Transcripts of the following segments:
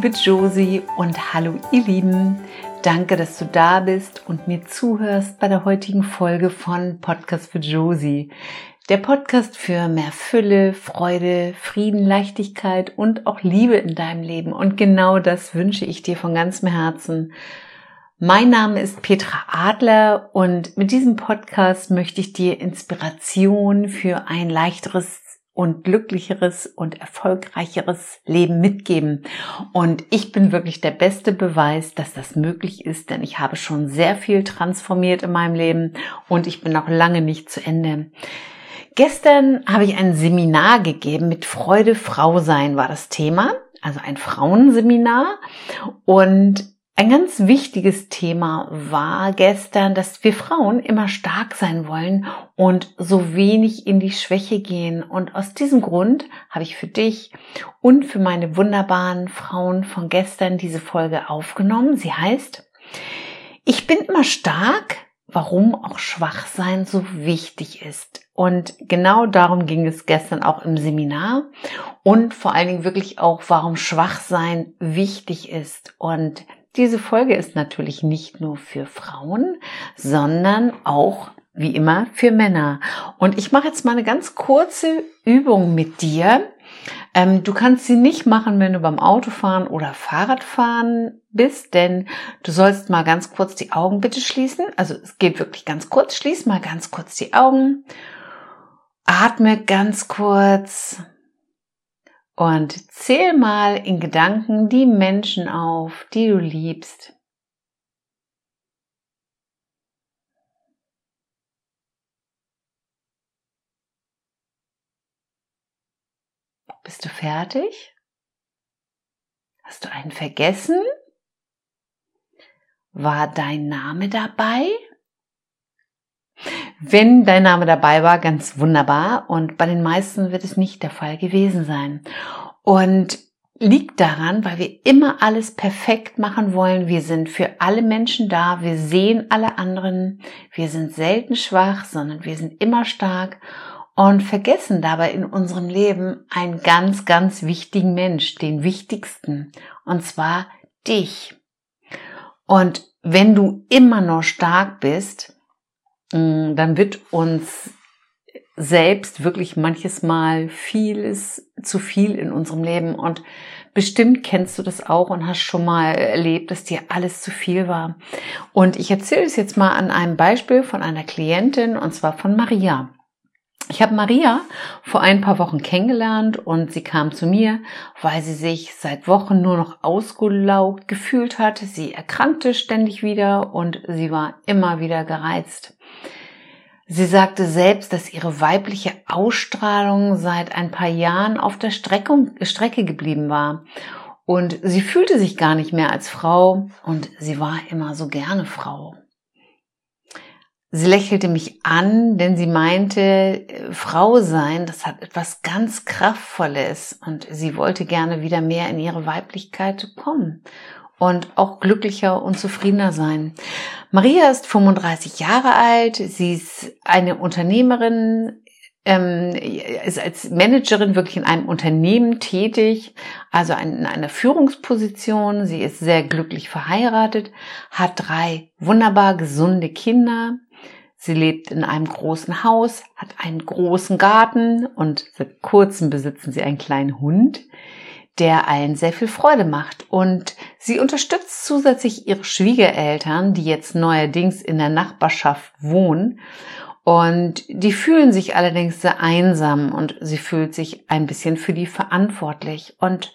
Liebe Josie und hallo ihr Lieben. Danke, dass du da bist und mir zuhörst bei der heutigen Folge von Podcast für Josie. Der Podcast für mehr Fülle, Freude, Frieden, Leichtigkeit und auch Liebe in deinem Leben. Und genau das wünsche ich dir von ganzem Herzen. Mein Name ist Petra Adler und mit diesem Podcast möchte ich dir Inspiration für ein leichteres und glücklicheres und erfolgreicheres Leben mitgeben. Und ich bin wirklich der beste Beweis, dass das möglich ist, denn ich habe schon sehr viel transformiert in meinem Leben und ich bin noch lange nicht zu Ende. Gestern habe ich ein Seminar gegeben mit Freude Frau sein war das Thema, also ein Frauenseminar und ein ganz wichtiges Thema war gestern, dass wir Frauen immer stark sein wollen und so wenig in die Schwäche gehen. Und aus diesem Grund habe ich für dich und für meine wunderbaren Frauen von gestern diese Folge aufgenommen. Sie heißt, ich bin immer stark, warum auch Schwachsein so wichtig ist. Und genau darum ging es gestern auch im Seminar und vor allen Dingen wirklich auch, warum Schwachsein wichtig ist. Und diese Folge ist natürlich nicht nur für Frauen, sondern auch wie immer für Männer. Und ich mache jetzt mal eine ganz kurze Übung mit dir. Ähm, du kannst sie nicht machen, wenn du beim Autofahren oder Fahrradfahren bist, denn du sollst mal ganz kurz die Augen bitte schließen. Also es geht wirklich ganz kurz. Schließ mal ganz kurz die Augen. Atme ganz kurz. Und zähl mal in Gedanken die Menschen auf, die du liebst. Bist du fertig? Hast du einen vergessen? War dein Name dabei? Wenn dein Name dabei war, ganz wunderbar. Und bei den meisten wird es nicht der Fall gewesen sein. Und liegt daran, weil wir immer alles perfekt machen wollen. Wir sind für alle Menschen da. Wir sehen alle anderen. Wir sind selten schwach, sondern wir sind immer stark und vergessen dabei in unserem Leben einen ganz, ganz wichtigen Mensch, den wichtigsten, und zwar dich. Und wenn du immer noch stark bist, dann wird uns selbst wirklich manches Mal vieles zu viel in unserem Leben und bestimmt kennst du das auch und hast schon mal erlebt, dass dir alles zu viel war. Und ich erzähle es jetzt mal an einem Beispiel von einer Klientin und zwar von Maria. Ich habe Maria vor ein paar Wochen kennengelernt und sie kam zu mir, weil sie sich seit Wochen nur noch ausgelaugt gefühlt hat. Sie erkrankte ständig wieder und sie war immer wieder gereizt. Sie sagte selbst, dass ihre weibliche Ausstrahlung seit ein paar Jahren auf der Strecke, Strecke geblieben war. Und sie fühlte sich gar nicht mehr als Frau und sie war immer so gerne Frau. Sie lächelte mich an, denn sie meinte, äh, Frau sein, das hat etwas ganz Kraftvolles und sie wollte gerne wieder mehr in ihre Weiblichkeit kommen und auch glücklicher und zufriedener sein. Maria ist 35 Jahre alt, sie ist eine Unternehmerin, ähm, ist als Managerin wirklich in einem Unternehmen tätig, also in einer Führungsposition. Sie ist sehr glücklich verheiratet, hat drei wunderbar gesunde Kinder Sie lebt in einem großen Haus, hat einen großen Garten und seit kurzem besitzen sie einen kleinen Hund, der allen sehr viel Freude macht. Und sie unterstützt zusätzlich ihre Schwiegereltern, die jetzt neuerdings in der Nachbarschaft wohnen. Und die fühlen sich allerdings sehr einsam und sie fühlt sich ein bisschen für die verantwortlich. Und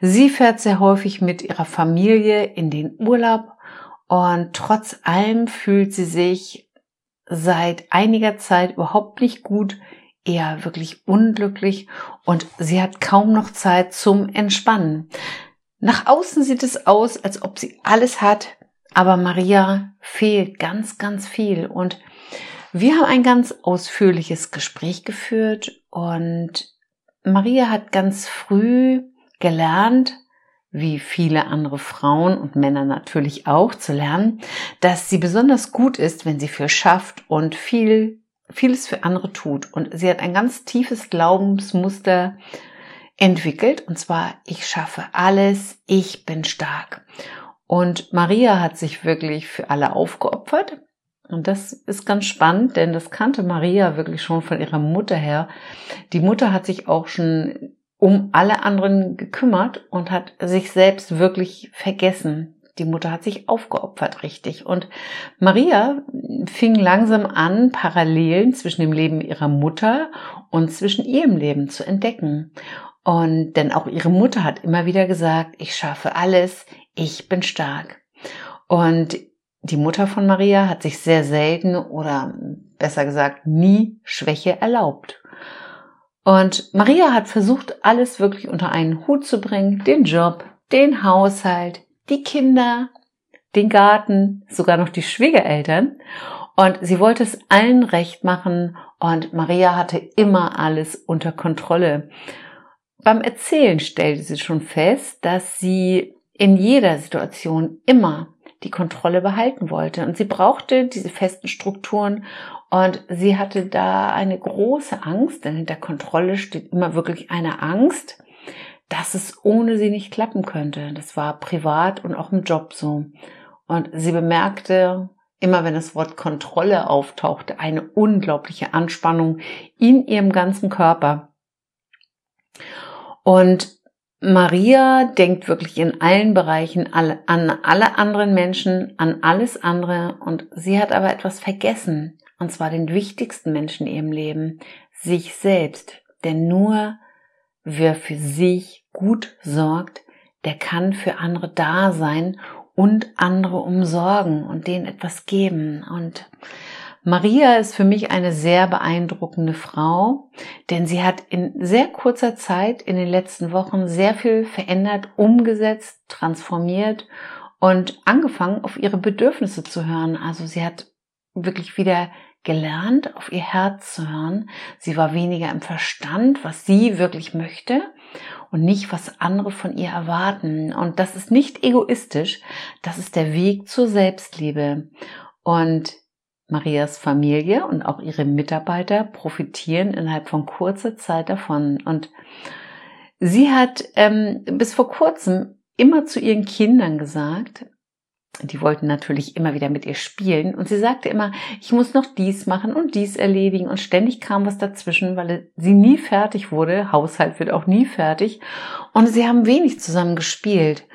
sie fährt sehr häufig mit ihrer Familie in den Urlaub und trotz allem fühlt sie sich seit einiger Zeit überhaupt nicht gut, eher wirklich unglücklich und sie hat kaum noch Zeit zum Entspannen. Nach außen sieht es aus, als ob sie alles hat, aber Maria fehlt ganz, ganz viel und wir haben ein ganz ausführliches Gespräch geführt und Maria hat ganz früh gelernt, wie viele andere Frauen und Männer natürlich auch, zu lernen, dass sie besonders gut ist, wenn sie viel schafft und viel, vieles für andere tut. Und sie hat ein ganz tiefes Glaubensmuster entwickelt, und zwar ich schaffe alles, ich bin stark. Und Maria hat sich wirklich für alle aufgeopfert. Und das ist ganz spannend, denn das kannte Maria wirklich schon von ihrer Mutter her. Die Mutter hat sich auch schon um alle anderen gekümmert und hat sich selbst wirklich vergessen. Die Mutter hat sich aufgeopfert, richtig. Und Maria fing langsam an, Parallelen zwischen dem Leben ihrer Mutter und zwischen ihrem Leben zu entdecken. Und denn auch ihre Mutter hat immer wieder gesagt, ich schaffe alles, ich bin stark. Und die Mutter von Maria hat sich sehr selten oder besser gesagt nie Schwäche erlaubt. Und Maria hat versucht, alles wirklich unter einen Hut zu bringen, den Job, den Haushalt, die Kinder, den Garten, sogar noch die Schwiegereltern. Und sie wollte es allen recht machen und Maria hatte immer alles unter Kontrolle. Beim Erzählen stellte sie schon fest, dass sie in jeder Situation immer die Kontrolle behalten wollte. Und sie brauchte diese festen Strukturen und sie hatte da eine große Angst, denn hinter Kontrolle steht immer wirklich eine Angst, dass es ohne sie nicht klappen könnte. Das war privat und auch im Job so. Und sie bemerkte, immer wenn das Wort Kontrolle auftauchte, eine unglaubliche Anspannung in ihrem ganzen Körper. Und Maria denkt wirklich in allen Bereichen an alle anderen Menschen, an alles andere und sie hat aber etwas vergessen, und zwar den wichtigsten Menschen in ihrem Leben, sich selbst. Denn nur wer für sich gut sorgt, der kann für andere da sein und andere umsorgen und denen etwas geben. Und Maria ist für mich eine sehr beeindruckende Frau, denn sie hat in sehr kurzer Zeit in den letzten Wochen sehr viel verändert, umgesetzt, transformiert und angefangen, auf ihre Bedürfnisse zu hören. Also sie hat wirklich wieder gelernt, auf ihr Herz zu hören. Sie war weniger im Verstand, was sie wirklich möchte und nicht, was andere von ihr erwarten. Und das ist nicht egoistisch, das ist der Weg zur Selbstliebe. Und Marias Familie und auch ihre Mitarbeiter profitieren innerhalb von kurzer Zeit davon. Und sie hat ähm, bis vor kurzem immer zu ihren Kindern gesagt, die wollten natürlich immer wieder mit ihr spielen und sie sagte immer, ich muss noch dies machen und dies erledigen und ständig kam was dazwischen, weil sie nie fertig wurde. Haushalt wird auch nie fertig und sie haben wenig zusammen gespielt.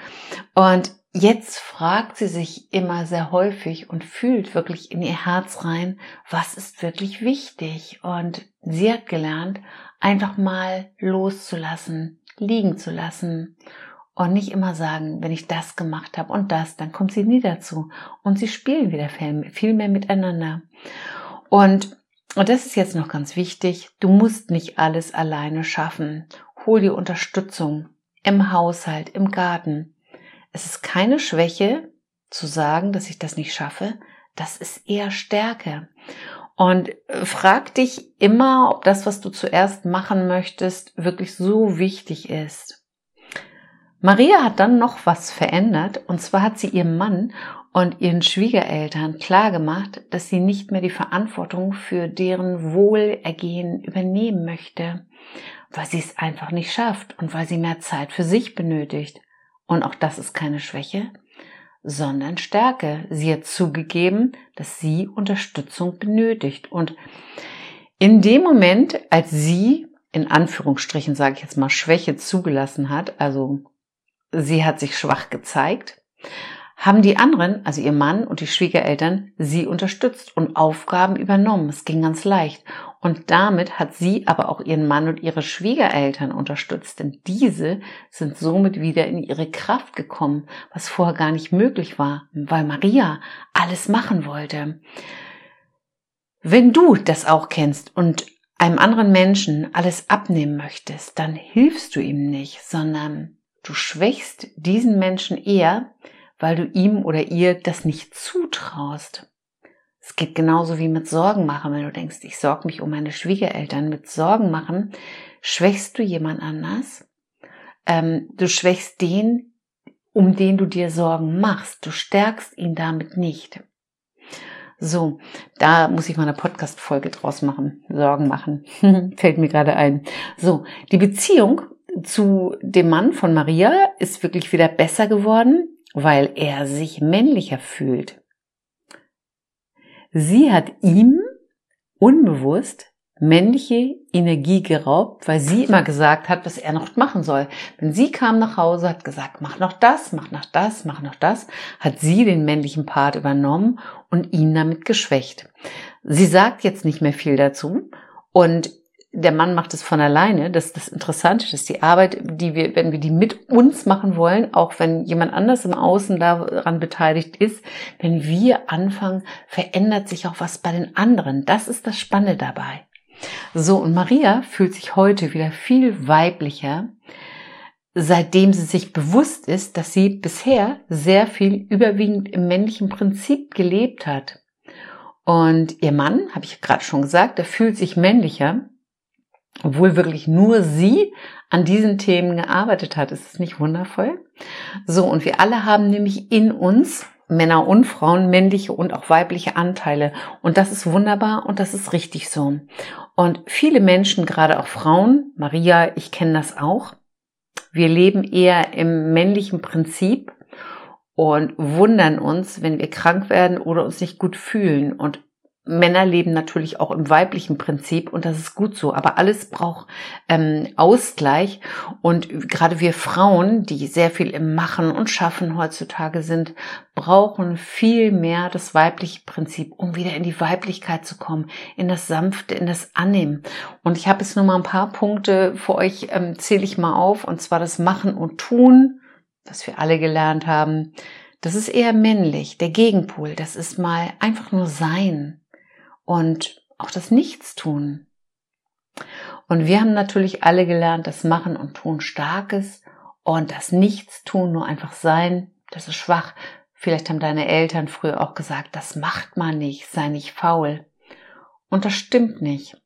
Und Jetzt fragt sie sich immer sehr häufig und fühlt wirklich in ihr Herz rein, was ist wirklich wichtig. Und sie hat gelernt, einfach mal loszulassen, liegen zu lassen und nicht immer sagen, wenn ich das gemacht habe und das, dann kommt sie nie dazu. Und sie spielen wieder viel mehr miteinander. Und, und das ist jetzt noch ganz wichtig, du musst nicht alles alleine schaffen. Hol dir Unterstützung im Haushalt, im Garten es ist keine Schwäche zu sagen, dass ich das nicht schaffe. Das ist eher Stärke. Und äh, frag dich immer, ob das, was du zuerst machen möchtest, wirklich so wichtig ist. Maria hat dann noch was verändert, und zwar hat sie ihrem Mann und ihren Schwiegereltern klargemacht, dass sie nicht mehr die Verantwortung für deren Wohlergehen übernehmen möchte, weil sie es einfach nicht schafft und weil sie mehr Zeit für sich benötigt. Und auch das ist keine Schwäche, sondern Stärke. Sie hat zugegeben, dass sie Unterstützung benötigt. Und in dem Moment, als sie, in Anführungsstrichen sage ich jetzt mal, Schwäche zugelassen hat, also sie hat sich schwach gezeigt, haben die anderen, also ihr Mann und die Schwiegereltern, sie unterstützt und Aufgaben übernommen. Es ging ganz leicht. Und damit hat sie aber auch ihren Mann und ihre Schwiegereltern unterstützt, denn diese sind somit wieder in ihre Kraft gekommen, was vorher gar nicht möglich war, weil Maria alles machen wollte. Wenn du das auch kennst und einem anderen Menschen alles abnehmen möchtest, dann hilfst du ihm nicht, sondern du schwächst diesen Menschen eher, weil du ihm oder ihr das nicht zutraust. Es geht genauso wie mit Sorgen machen, wenn du denkst, ich sorge mich um meine Schwiegereltern. Mit Sorgen machen schwächst du jemand anders. Ähm, du schwächst den, um den du dir Sorgen machst. Du stärkst ihn damit nicht. So, da muss ich mal eine Podcast-Folge draus machen. Sorgen machen. Fällt mir gerade ein. So, die Beziehung zu dem Mann von Maria ist wirklich wieder besser geworden, weil er sich männlicher fühlt. Sie hat ihm unbewusst männliche Energie geraubt, weil sie immer gesagt hat, was er noch machen soll. Wenn sie kam nach Hause, hat gesagt, mach noch das, mach noch das, mach noch das, hat sie den männlichen Part übernommen und ihn damit geschwächt. Sie sagt jetzt nicht mehr viel dazu und der Mann macht es von alleine. Das ist das Interessante, dass die Arbeit, die wir, wenn wir die mit uns machen wollen, auch wenn jemand anders im Außen daran beteiligt ist, wenn wir anfangen, verändert sich auch was bei den anderen. Das ist das Spannende dabei. So, und Maria fühlt sich heute wieder viel weiblicher, seitdem sie sich bewusst ist, dass sie bisher sehr viel überwiegend im männlichen Prinzip gelebt hat. Und ihr Mann, habe ich gerade schon gesagt, der fühlt sich männlicher, obwohl wirklich nur sie an diesen Themen gearbeitet hat. Ist es nicht wundervoll? So, und wir alle haben nämlich in uns Männer und Frauen, männliche und auch weibliche Anteile. Und das ist wunderbar und das ist richtig so. Und viele Menschen, gerade auch Frauen, Maria, ich kenne das auch, wir leben eher im männlichen Prinzip und wundern uns, wenn wir krank werden oder uns nicht gut fühlen. Und Männer leben natürlich auch im weiblichen Prinzip und das ist gut so. Aber alles braucht ähm, Ausgleich und gerade wir Frauen, die sehr viel im Machen und Schaffen heutzutage sind, brauchen viel mehr das weibliche Prinzip, um wieder in die Weiblichkeit zu kommen, in das Sanfte, in das Annehmen. Und ich habe jetzt nur mal ein paar Punkte für euch, ähm, zähle ich mal auf, und zwar das Machen und Tun, was wir alle gelernt haben. Das ist eher männlich, der Gegenpol. Das ist mal einfach nur sein und auch das Nichtstun. Und wir haben natürlich alle gelernt, dass Machen und Tun stark ist und das Nichtstun nur einfach sein, das ist schwach. Vielleicht haben deine Eltern früher auch gesagt, das macht man nicht, sei nicht faul. Und das stimmt nicht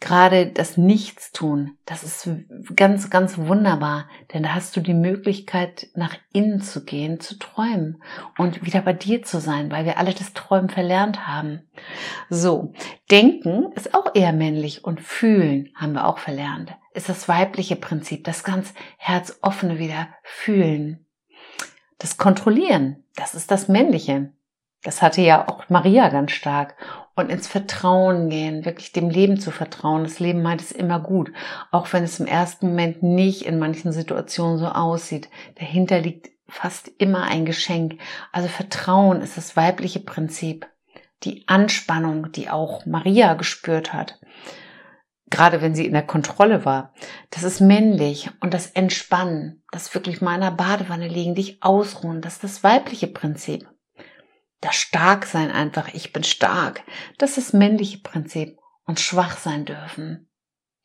gerade das Nichtstun, das ist ganz, ganz wunderbar, denn da hast du die Möglichkeit, nach innen zu gehen, zu träumen und wieder bei dir zu sein, weil wir alle das Träumen verlernt haben. So, denken ist auch eher männlich und fühlen haben wir auch verlernt. Ist das weibliche Prinzip, das ganz herzoffene wieder fühlen. Das Kontrollieren, das ist das männliche. Das hatte ja auch Maria ganz stark und ins Vertrauen gehen, wirklich dem Leben zu vertrauen. Das Leben meint es immer gut, auch wenn es im ersten Moment nicht in manchen Situationen so aussieht. Dahinter liegt fast immer ein Geschenk. Also Vertrauen ist das weibliche Prinzip. Die Anspannung, die auch Maria gespürt hat, gerade wenn sie in der Kontrolle war, das ist männlich und das Entspannen, das wirklich mal in der Badewanne liegen, dich ausruhen, das ist das weibliche Prinzip. Das Starksein einfach, ich bin stark, das ist das männliche Prinzip. Und schwach sein dürfen,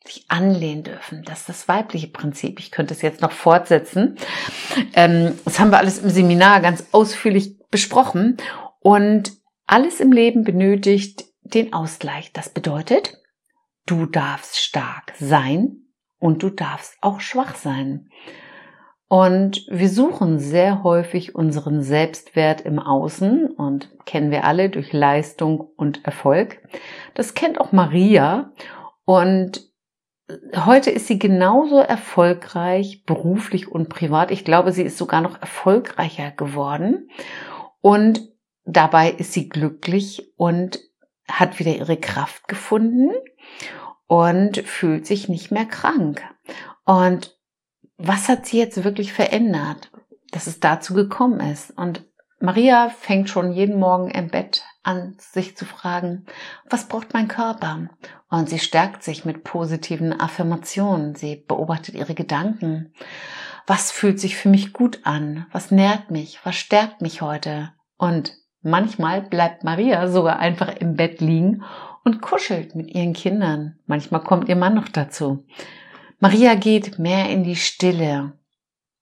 sich anlehnen dürfen, das ist das weibliche Prinzip. Ich könnte es jetzt noch fortsetzen. Ähm, das haben wir alles im Seminar ganz ausführlich besprochen. Und alles im Leben benötigt den Ausgleich. Das bedeutet, du darfst stark sein und du darfst auch schwach sein. Und wir suchen sehr häufig unseren Selbstwert im Außen und kennen wir alle durch Leistung und Erfolg. Das kennt auch Maria und heute ist sie genauso erfolgreich beruflich und privat. Ich glaube, sie ist sogar noch erfolgreicher geworden und dabei ist sie glücklich und hat wieder ihre Kraft gefunden und fühlt sich nicht mehr krank. Und was hat sie jetzt wirklich verändert, dass es dazu gekommen ist? Und Maria fängt schon jeden Morgen im Bett an, sich zu fragen, was braucht mein Körper? Und sie stärkt sich mit positiven Affirmationen. Sie beobachtet ihre Gedanken. Was fühlt sich für mich gut an? Was nährt mich? Was stärkt mich heute? Und manchmal bleibt Maria sogar einfach im Bett liegen und kuschelt mit ihren Kindern. Manchmal kommt ihr Mann noch dazu. Maria geht mehr in die Stille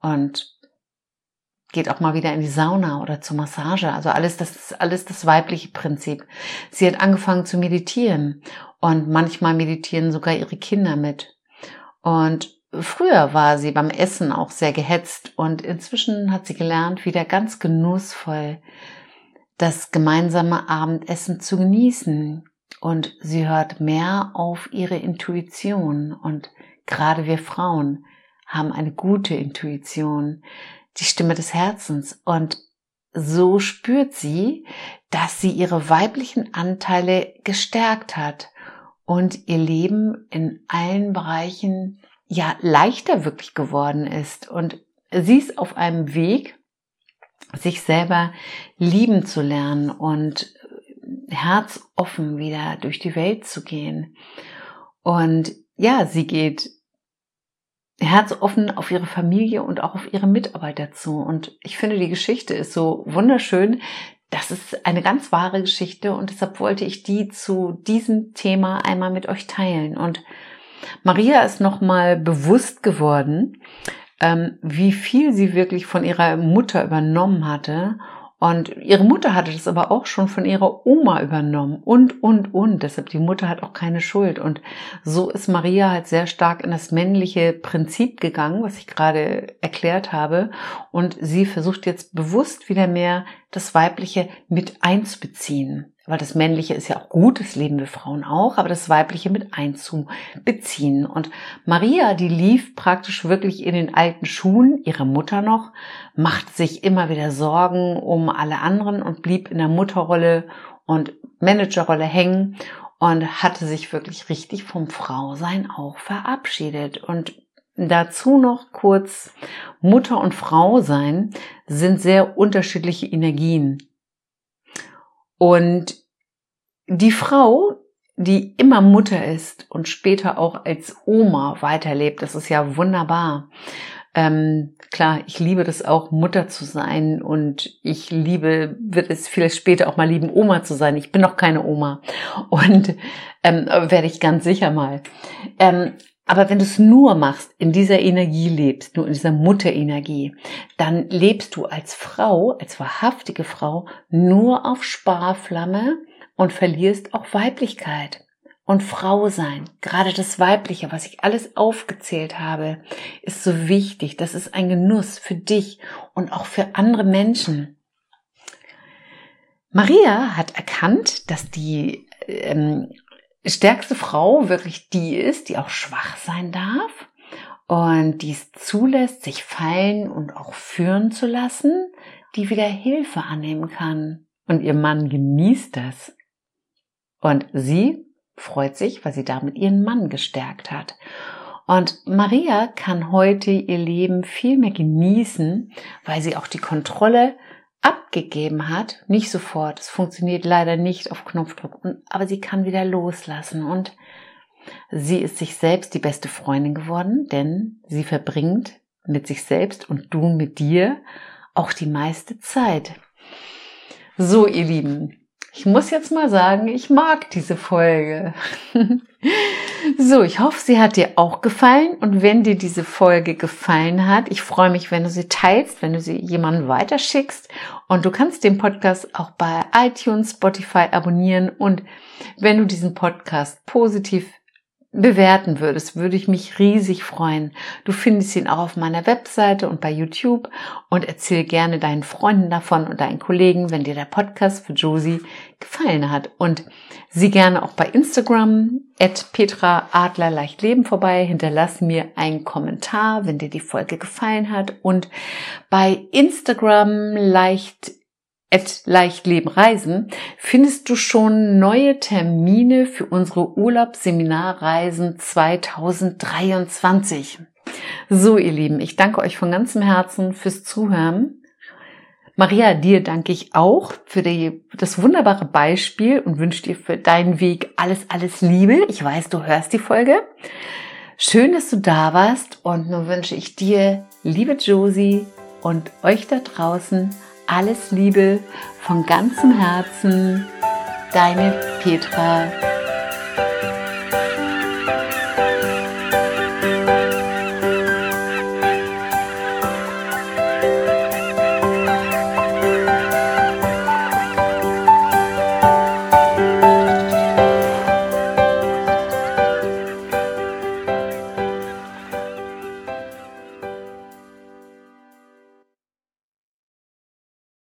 und geht auch mal wieder in die Sauna oder zur Massage. Also alles das, alles das weibliche Prinzip. Sie hat angefangen zu meditieren und manchmal meditieren sogar ihre Kinder mit. Und früher war sie beim Essen auch sehr gehetzt und inzwischen hat sie gelernt, wieder ganz genussvoll das gemeinsame Abendessen zu genießen. Und sie hört mehr auf ihre Intuition und Gerade wir Frauen haben eine gute Intuition, die Stimme des Herzens und so spürt sie, dass sie ihre weiblichen Anteile gestärkt hat und ihr Leben in allen Bereichen ja leichter wirklich geworden ist und sie ist auf einem Weg, sich selber lieben zu lernen und herzoffen wieder durch die Welt zu gehen. Und ja, sie geht herzoffen auf ihre Familie und auch auf ihre Mitarbeiter zu. Und ich finde, die Geschichte ist so wunderschön. Das ist eine ganz wahre Geschichte und deshalb wollte ich die zu diesem Thema einmal mit euch teilen. Und Maria ist nochmal bewusst geworden, ähm, wie viel sie wirklich von ihrer Mutter übernommen hatte und ihre Mutter hatte das aber auch schon von ihrer Oma übernommen und, und, und. Deshalb die Mutter hat auch keine Schuld. Und so ist Maria halt sehr stark in das männliche Prinzip gegangen, was ich gerade erklärt habe. Und sie versucht jetzt bewusst wieder mehr das Weibliche mit einzubeziehen weil das Männliche ist ja auch gut, das leben wir Frauen auch, aber das Weibliche mit einzubeziehen. Und Maria, die lief praktisch wirklich in den alten Schuhen ihrer Mutter noch, macht sich immer wieder Sorgen um alle anderen und blieb in der Mutterrolle und Managerrolle hängen und hatte sich wirklich richtig vom Frausein auch verabschiedet. Und dazu noch kurz, Mutter und Frau sein sind sehr unterschiedliche Energien. Und die Frau, die immer Mutter ist und später auch als Oma weiterlebt, das ist ja wunderbar. Ähm, klar, ich liebe das auch, Mutter zu sein und ich liebe, wird es vielleicht später auch mal lieben, Oma zu sein. Ich bin noch keine Oma und ähm, werde ich ganz sicher mal. Ähm, aber wenn du es nur machst, in dieser Energie lebst, nur in dieser Mutterenergie, dann lebst du als Frau, als wahrhaftige Frau, nur auf Sparflamme und verlierst auch Weiblichkeit und Frau sein. Gerade das Weibliche, was ich alles aufgezählt habe, ist so wichtig. Das ist ein Genuss für dich und auch für andere Menschen. Maria hat erkannt, dass die ähm, stärkste Frau wirklich die ist, die auch schwach sein darf und die es zulässt, sich fallen und auch führen zu lassen, die wieder Hilfe annehmen kann. Und ihr Mann genießt das. Und sie freut sich, weil sie damit ihren Mann gestärkt hat. Und Maria kann heute ihr Leben viel mehr genießen, weil sie auch die Kontrolle abgegeben hat, nicht sofort, es funktioniert leider nicht auf Knopfdruck, aber sie kann wieder loslassen und sie ist sich selbst die beste Freundin geworden, denn sie verbringt mit sich selbst und du mit dir auch die meiste Zeit. So, ihr Lieben, ich muss jetzt mal sagen, ich mag diese Folge. so, ich hoffe, sie hat dir auch gefallen. Und wenn dir diese Folge gefallen hat, ich freue mich, wenn du sie teilst, wenn du sie jemandem weiterschickst. Und du kannst den Podcast auch bei iTunes, Spotify abonnieren. Und wenn du diesen Podcast positiv bewerten würdest, würde ich mich riesig freuen. Du findest ihn auch auf meiner Webseite und bei YouTube und erzähl gerne deinen Freunden davon und deinen Kollegen, wenn dir der Podcast für Josie gefallen hat. Und sieh gerne auch bei Instagram at Petra Adler leicht leben vorbei. Hinterlass mir einen Kommentar, wenn dir die Folge gefallen hat. Und bei Instagram leicht at Leichtleben Reisen findest du schon neue Termine für unsere Urlaubsseminarreisen 2023. So, ihr Lieben, ich danke euch von ganzem Herzen fürs Zuhören. Maria, dir danke ich auch für die, das wunderbare Beispiel und wünsche dir für deinen Weg alles, alles Liebe. Ich weiß, du hörst die Folge. Schön, dass du da warst und nun wünsche ich dir, liebe Josie und euch da draußen, alles Liebe von ganzem Herzen, deine Petra